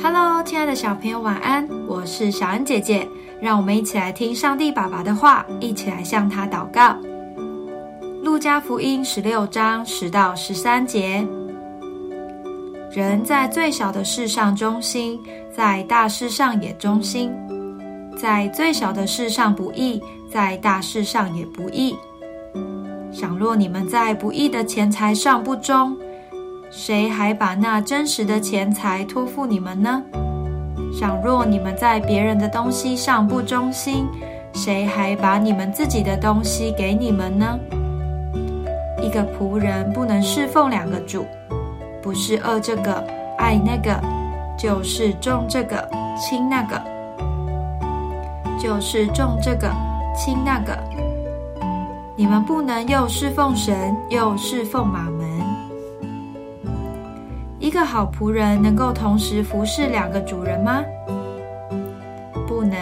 Hello，亲爱的小朋友，晚安！我是小恩姐姐，让我们一起来听上帝爸爸的话，一起来向他祷告。路加福音十六章十到十三节：人在最小的事上忠心，在大事上也忠心；在最小的事上不义，在大事上也不义。倘若你们在不义的钱财上不忠，谁还把那真实的钱财托付你们呢？倘若你们在别人的东西上不忠心，谁还把你们自己的东西给你们呢？一个仆人不能侍奉两个主，不是恶这个爱那个，就是重这个轻那个，就是重这个轻那个。你们不能又侍奉神又侍奉马。一个好仆人能够同时服侍两个主人吗？不能，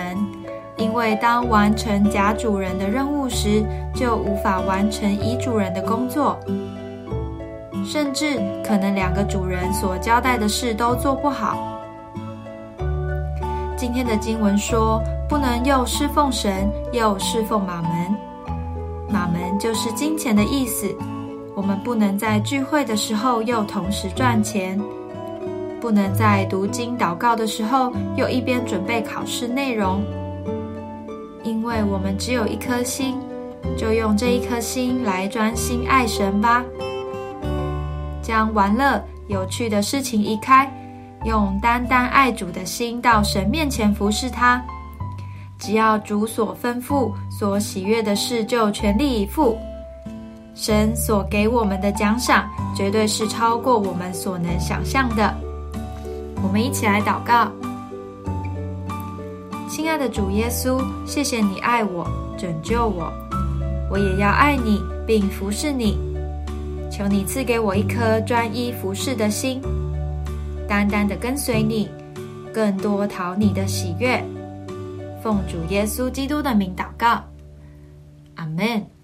因为当完成甲主人的任务时，就无法完成乙主人的工作，甚至可能两个主人所交代的事都做不好。今天的经文说，不能又侍奉神又侍奉马门。马门就是金钱的意思。我们不能在聚会的时候又同时赚钱，不能在读经祷告的时候又一边准备考试内容。因为我们只有一颗心，就用这一颗心来专心爱神吧。将玩乐、有趣的事情移开，用单单爱主的心到神面前服侍他。只要主所吩咐、所喜悦的事，就全力以赴。神所给我们的奖赏，绝对是超过我们所能想象的。我们一起来祷告：亲爱的主耶稣，谢谢你爱我、拯救我，我也要爱你并服侍你。求你赐给我一颗专一服侍的心，单单的跟随你，更多讨你的喜悦。奉主耶稣基督的名祷告，阿门。